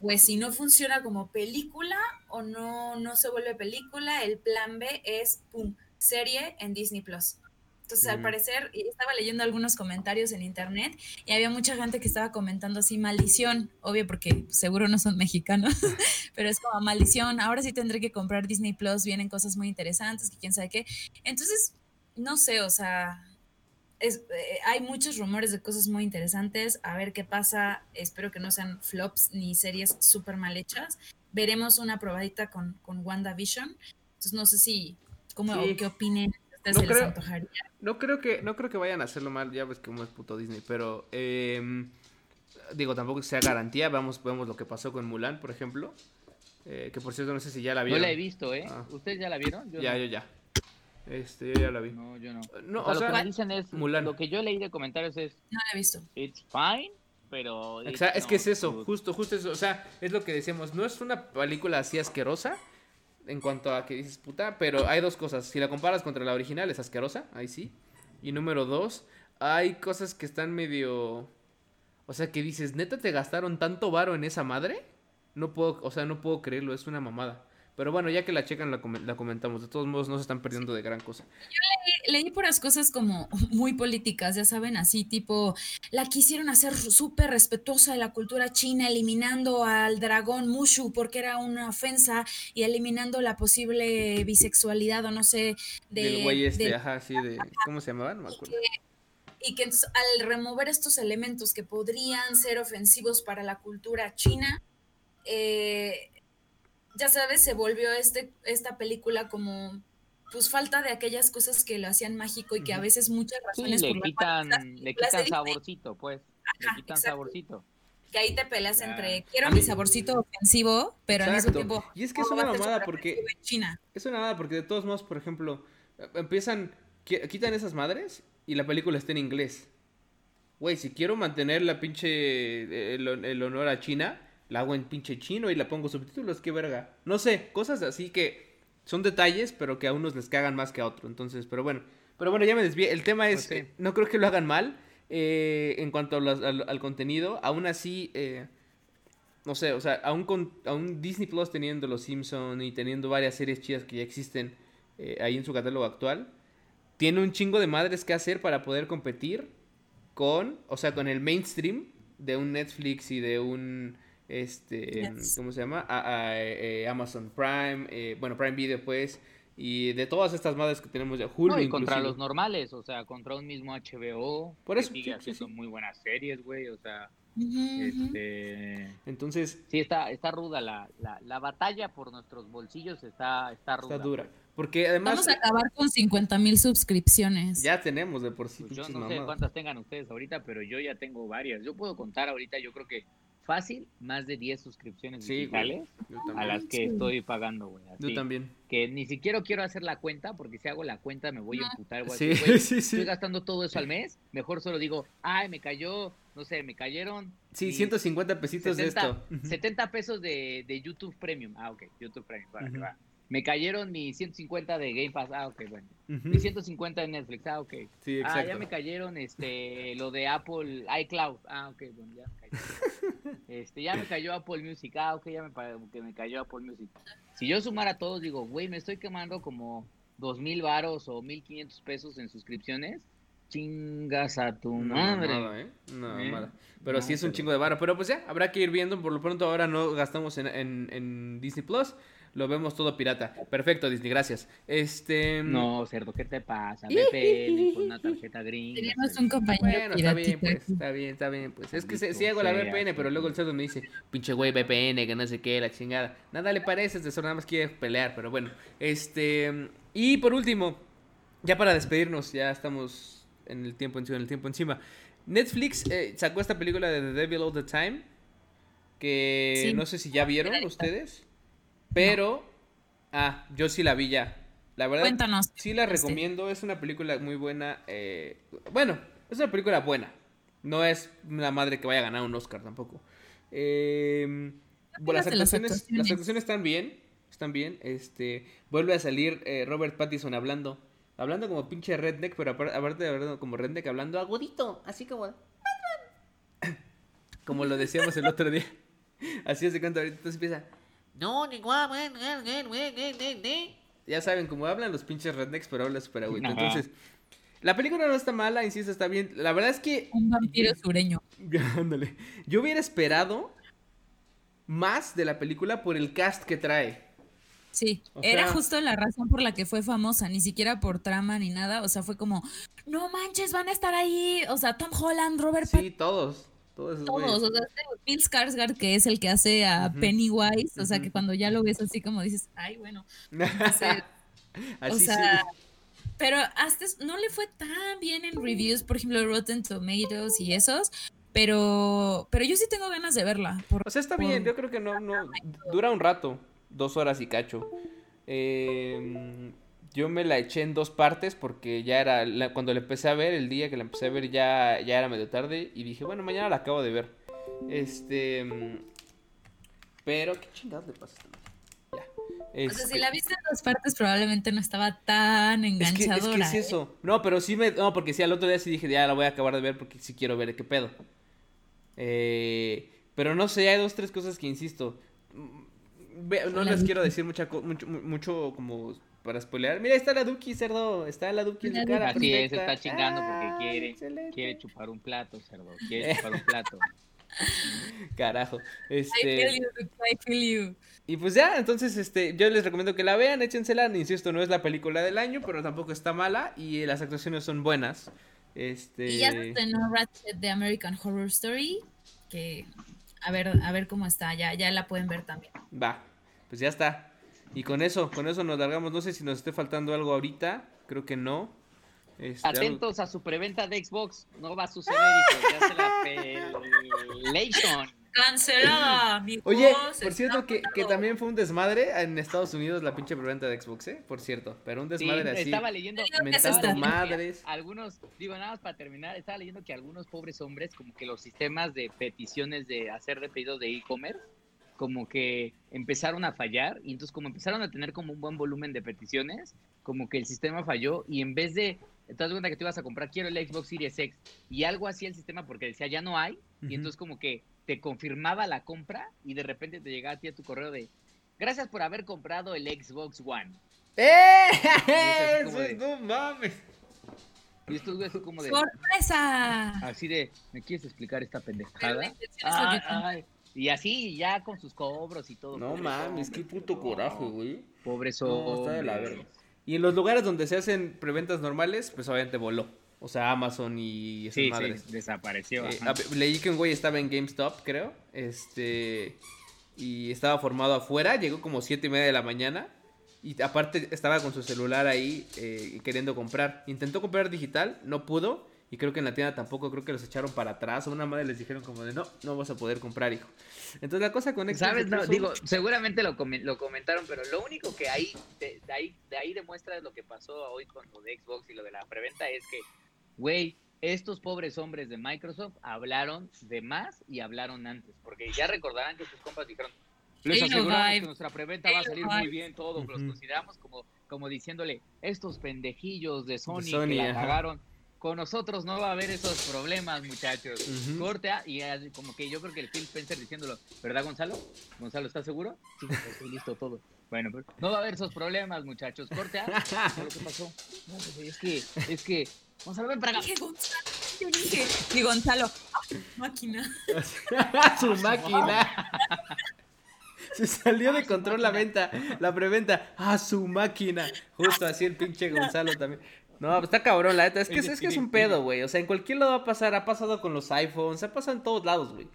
pues si no funciona como película o no, no se vuelve película, el plan B es, ¡pum!, serie en Disney Plus. Entonces, al parecer, estaba leyendo algunos comentarios en internet y había mucha gente que estaba comentando así, maldición, obvio porque seguro no son mexicanos, pero es como maldición, ahora sí tendré que comprar Disney Plus, vienen cosas muy interesantes, que quién sabe qué. Entonces, no sé, o sea, es, eh, hay muchos rumores de cosas muy interesantes, a ver qué pasa, espero que no sean flops ni series súper mal hechas. Veremos una probadita con, con WandaVision, entonces no sé si ¿Cómo, ¿Qué opinen? No creo, no creo, que, no creo que vayan a hacerlo mal, ya ves que uno es puto Disney, pero em, digo, tampoco sea garantía, vamos, vemos lo que pasó con Mulan, por ejemplo, eh, que por cierto no sé si ya la vieron. No la he visto, ¿eh? Ah. ¿Ustedes ya la vieron? ya, yo ya. Este, yo ya la vi. No, yo no. no o, sea, lo que dicen es, Mulan. lo que yo leí de comentarios es... No la he visto. It's fine, pero... es que es eso, justo, justo eso, o sea, es lo que decíamos, no es una película así asquerosa, en cuanto a que dices puta, pero hay dos cosas. Si la comparas contra la original es asquerosa, ahí sí. Y número dos, hay cosas que están medio... O sea, que dices, neta te gastaron tanto varo en esa madre. No puedo, o sea, no puedo creerlo, es una mamada. Pero bueno, ya que la checan, la, comentamos. De todos modos, no se están perdiendo de gran cosa. Leí, por puras cosas como muy políticas, ya saben, así tipo, la quisieron hacer súper respetuosa de la cultura china, eliminando al dragón Mushu porque era una ofensa y eliminando la posible bisexualidad o no sé. De, del güey este, ajá, sí, de. ¿Cómo se llamaban? No me acuerdo. Y que, entonces, al remover estos elementos que podrían ser ofensivos para la cultura china, eh, ya sabes, se volvió este, esta película como pues falta de aquellas cosas que lo hacían mágico y que a veces muchas razones le quitan, le quitan saborcito, pues. le quitan saborcito. Que ahí te peleas entre quiero mi saborcito ofensivo, pero al mismo tiempo. Y es que es una mamada porque. China. Es una mamada porque de todos modos, por ejemplo, empiezan. Quitan esas madres y la película está en inglés. Güey, si quiero mantener la pinche. el honor a China, la hago en pinche chino y la pongo subtítulos, qué verga. No sé, cosas así que son detalles, pero que a unos les cagan más que a otros. Entonces, pero bueno. Pero bueno, ya me desvié. El tema es, no creo que lo hagan mal eh, en cuanto al, contenido. Aún así, eh, no sé, o sea, aún, con, aún Disney Plus teniendo Los Simpson y teniendo varias series chidas que ya existen eh, ahí en su catálogo actual, tiene un chingo de madres que hacer para poder competir con, o sea, con el mainstream de un Netflix y de un este, ¿cómo se llama? Eh, Amazon Prime, eh, bueno, Prime Video pues, y de todas estas madres que tenemos de Hulu. y contra los normales, o sea, contra un mismo HBO. Por eso. Que sigue haciendo muy buenas series, güey, o sea. Este... Entonces. Sí, está, está ruda la, la, la, batalla por nuestros bolsillos, está, está ruda. Está dura. Porque además. Vamos a acabar con 50 mil suscripciones. Ya tenemos de por sí. Pues yo no sé cuántas tengan ustedes ahorita, pero yo ya tengo varias. Yo puedo contar ahorita, yo creo que fácil más de 10 suscripciones digitales a las que estoy pagando, güey. Yo también. Que ni siquiera quiero hacer la cuenta, porque si hago la cuenta me voy a emputar, güey. Sí, sí, Estoy gastando todo eso al mes, mejor solo digo, ay, me cayó, no sé, me cayeron. Sí, 150 pesitos de esto. 70 pesos de, de, YouTube Premium. Ah, ok, YouTube Premium, va. Me cayeron mis 150 de Game Pass. Ah, ok, bueno. Mis 150 de Netflix. Ah, ok. Sí, exacto. Ah, ya me cayeron este, lo de Apple iCloud. Ah, ok, bueno, ya me cayó. Este, ya me cayó Apple Music. Ah, ok, ya me, que me cayó Apple Music. Si yo sumara todos, digo, güey, me estoy quemando como 2.000 varos o 1.500 pesos en suscripciones. Chingas a tu madre. No, ¿eh? No, ¿Eh? Pero sí es un chingo de varo. Pero pues ya, habrá que ir viendo. Por lo pronto ahora no gastamos en, en, en Disney Plus lo vemos todo pirata. Perfecto, Disney, gracias. Este. No, cerdo, ¿qué te pasa? VPN con una tarjeta gringa. Tenemos un compañero. Bueno, está bien, pues, está bien, está bien, pues. Es que si hago la VPN, pero luego el cerdo me dice, pinche güey, VPN, que no sé qué, la chingada. Nada le parece, el nada más quiere pelear, pero bueno. Este. Y por último, ya para despedirnos, ya estamos en el tiempo encima, en el tiempo encima. Netflix eh, sacó esta película de The Devil All the Time. Que no sé si ya vieron ustedes. Pero, ah, yo sí la vi ya. La verdad, Cuéntanos. sí la recomiendo. Es una película muy buena. Eh, bueno, es una película buena. No es una madre que vaya a ganar un Oscar tampoco. Eh, las, actuaciones, las, actuaciones, están bien. Están bien. Este, vuelve a salir eh, Robert Pattinson hablando. Hablando como pinche redneck, pero aparte de hablando como redneck, hablando agudito. Así como. Como lo decíamos el otro día. Así es de cuando ahorita entonces empieza. No, Ya saben cómo hablan los pinches rednecks, pero habla super agüita. Entonces, la película no está mala, insisto, está bien. La verdad es que. Un vampiro sureño. Ándale. Yo hubiera esperado más de la película por el cast que trae. Sí, era justo la razón por la que fue famosa, ni siquiera por trama ni nada. O sea, fue como, no manches, van a estar ahí. O sea, Tom Holland, Robert Sí, todos. Todos, Todos o sea, Bill Skarsgård, que es el que hace a Pennywise, o sea, que cuando ya lo ves así como dices, ay, bueno. o sea, pero hasta no le fue tan bien en reviews, por ejemplo, Rotten Tomatoes y esos, pero, pero yo sí tengo ganas de verla. o sea, está bien, yo creo que no, no, dura un rato, dos horas y cacho. Eh, yo me la eché en dos partes porque ya era, cuando la empecé a ver, el día que la empecé a ver ya, ya era medio tarde y dije, bueno, mañana la acabo de ver. Este... Pero, ¿qué chingados le pasa Ya. O sea, si la viste en dos partes probablemente no estaba tan enganchadora. Es que, es, que es eso. No, pero sí me... No, porque sí, al otro día sí dije, ya la voy a acabar de ver porque sí quiero ver qué pedo. Eh, pero no sé, hay dos, tres cosas que insisto. No les quiero decir mucha, mucho, mucho como para spoilear. Mira, está la Duki, cerdo. Está la Duki en su cara. Así es, está chingando porque ah, quiere, quiere chupar un plato, cerdo. Quiere chupar un plato. Carajo. Este... I feel you, I feel you. Y pues ya, entonces este, yo les recomiendo que la vean, échensela. Insisto, no es la película del año, pero tampoco está mala y las actuaciones son buenas. Este... Y ya se estrenó Ratchet de American Horror Story, que a ver, a ver cómo está, ya, ya la pueden ver también. Va, pues ya está. Y con eso, con eso nos largamos. No sé si nos esté faltando algo ahorita. Creo que no. Este, Atentos a su preventa de Xbox. No va a suceder, Ya se la pelation. Cancelada, Oye, por cierto, que, que, también fue un desmadre en Estados Unidos la pinche preventa de Xbox, ¿eh? Por cierto, pero un desmadre así. Estaba leyendo, mentando madres. Algunos, digo, nada más para terminar, estaba leyendo que algunos pobres hombres, como que los sistemas de peticiones de hacer de pedido de e-commerce, como que empezaron a fallar y entonces como empezaron a tener como un buen volumen de peticiones, como que el sistema falló y en vez de, te das cuenta que te ibas a comprar, quiero el Xbox Series X y algo así el sistema porque decía ya no hay y entonces como que te confirmaba la compra y de repente te llegaba a ti a tu correo de gracias por haber comprado el Xbox One. ¡Eh! no mames. Y estos güeyes como de. ¡Sorpresa! Así de, ¿me quieres explicar esta pendejada? Y así, ya con sus cobros y todo. No mames, qué puto coraje, güey. Pobre no, de la verga. Y en los lugares donde se hacen preventas normales, pues obviamente voló. O sea, Amazon y esas sí, madres. Sí, desapareció. Eh, leí que un güey estaba en GameStop, creo. Este. Y estaba formado afuera. Llegó como siete y media de la mañana. Y aparte estaba con su celular ahí eh, queriendo comprar. Intentó comprar digital, no pudo. Y creo que en la tienda tampoco, creo que los echaron para atrás. O una madre les dijeron como de no, no vas a poder comprar, hijo. Entonces la cosa con Xbox. ¿Sabes? No, digo, seguramente lo, lo comentaron, pero lo único que ahí de, ahí, de ahí demuestra lo que pasó hoy con lo de Xbox y lo de la preventa es que, güey, estos pobres hombres de Microsoft hablaron de más y hablaron antes. Porque ya recordarán que sus compas dijeron, les aseguramos que nuestra preventa va a salir muy bien, todos los consideramos como, como diciéndole, estos pendejillos de Sony, que la cagaron, con nosotros no va a haber esos problemas, muchachos. Corte y como que yo creo que el Phil Spencer diciéndolo, ¿verdad, Gonzalo? Gonzalo, ¿estás seguro? Sí, estoy listo todo. Bueno, pero no va a haber esos problemas, muchachos. Corte A. ¿Qué pasó? No, pues, es que, es que, Gonzalo, ven para acá. Dije Gonzalo, yo dije, y Gonzalo, máquina. Su máquina. Se salió de control la venta, la preventa. a su máquina. Justo así el pinche Gonzalo también. No, pues está cabrón, la neta. Es que es, que es un pedo, güey. O sea, en cualquier lado va a pasar. Ha pasado con los iPhones, ha pasado en todos lados, güey.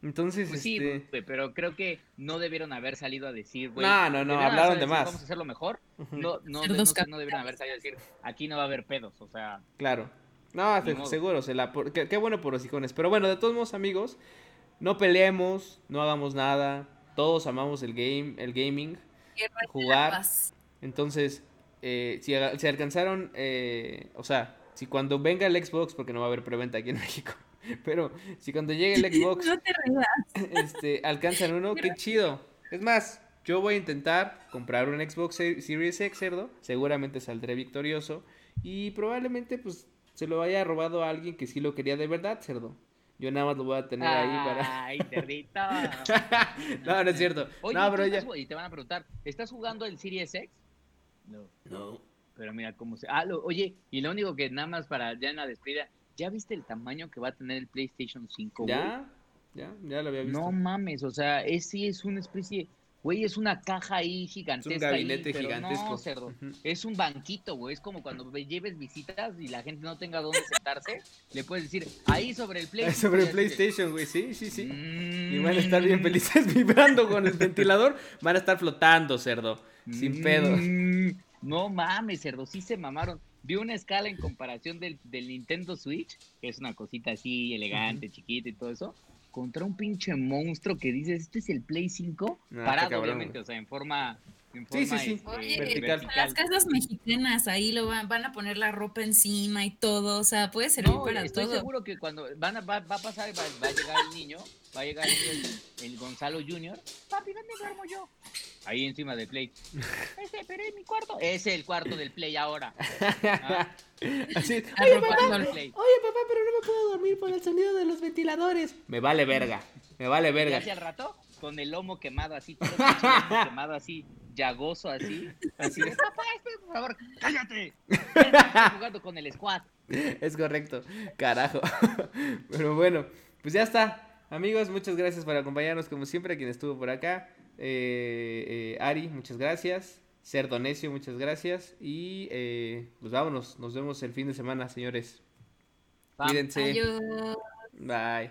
Entonces, pues sí, este pero creo que no debieron haber salido a decir, güey. No, no, no, hablaron de más. Vamos a hacerlo mejor. No, no, no, no, debieron haber salido a decir, aquí no va a haber pedos, o sea. Claro. No, seguro, se la, qué, qué, bueno por los icones. Pero bueno, de todos modos, amigos, no peleemos, no hagamos nada todos amamos el game, el gaming, jugar. Entonces, eh, si, si, alcanzaron, eh, o sea, si cuando venga el Xbox, porque no va a haber preventa aquí en México, pero si cuando llegue el Xbox, este, alcanzan uno, qué chido. Es más, yo voy a intentar comprar un Xbox Series X, cerdo, seguramente saldré victorioso y probablemente pues se lo haya robado a alguien que sí lo quería de verdad, cerdo. Yo nada más lo voy a tener ahí para. Ay, cerdito. no, no es cierto. Oye, no, pero ya... y te van a preguntar, ¿estás jugando el Series X? No. No. Pero mira cómo se. Ah, lo... oye, y lo único que nada más para ya en la despedida, ¿ya viste el tamaño que va a tener el PlayStation 5? Ya, ya, ya lo había visto. No mames, o sea, es sí es una especie Güey, es una caja ahí gigantesca. Es un gabinete gigantesco. No, cerdo. Es un banquito, güey. Es como cuando lleves visitas y la gente no tenga dónde sentarse. le puedes decir, ahí sobre el PlayStation. Sobre el PlayStation, güey. Sí, sí, sí. Y van a estar bien felices vibrando con el ventilador. Van a estar flotando, cerdo. Sin pedo. Mm, no mames, cerdo. Sí se mamaron. Vi una escala en comparación del, del Nintendo Switch, que es una cosita así elegante, chiquita y todo eso contra un pinche monstruo que dices, este es el Play 5, ah, parado obviamente, o sea, en forma... Sí, sí, sí. Este, vertical. Las casas mexicanas ahí lo van, van a poner la ropa encima y todo, o sea, puede servir para estoy todo. seguro que cuando van a, va, va a pasar, va, va, a llegar el niño, va a llegar el, el Gonzalo Junior, papi, ¿dónde duermo yo? Ahí encima del Play. Ese, pero es mi cuarto. Es el cuarto del Play ahora. ¿Ah? Así, oye, papá, oye, papá, pero no me puedo dormir por el sonido de los ventiladores. Me vale verga, me vale verga. Y al rato, con el lomo quemado así, todo quemado así, llagoso así. Así de, papá, este, por favor, cállate. Estoy jugando con el squad. Es correcto, carajo. Pero bueno, pues ya está. Amigos, muchas gracias por acompañarnos como siempre, quien estuvo por acá. Eh, eh, Ari, muchas gracias. Cerdonesio, muchas gracias. Y eh, pues vámonos, nos vemos el fin de semana, señores. Cuídense. Bye.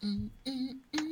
Mm, mm, mm.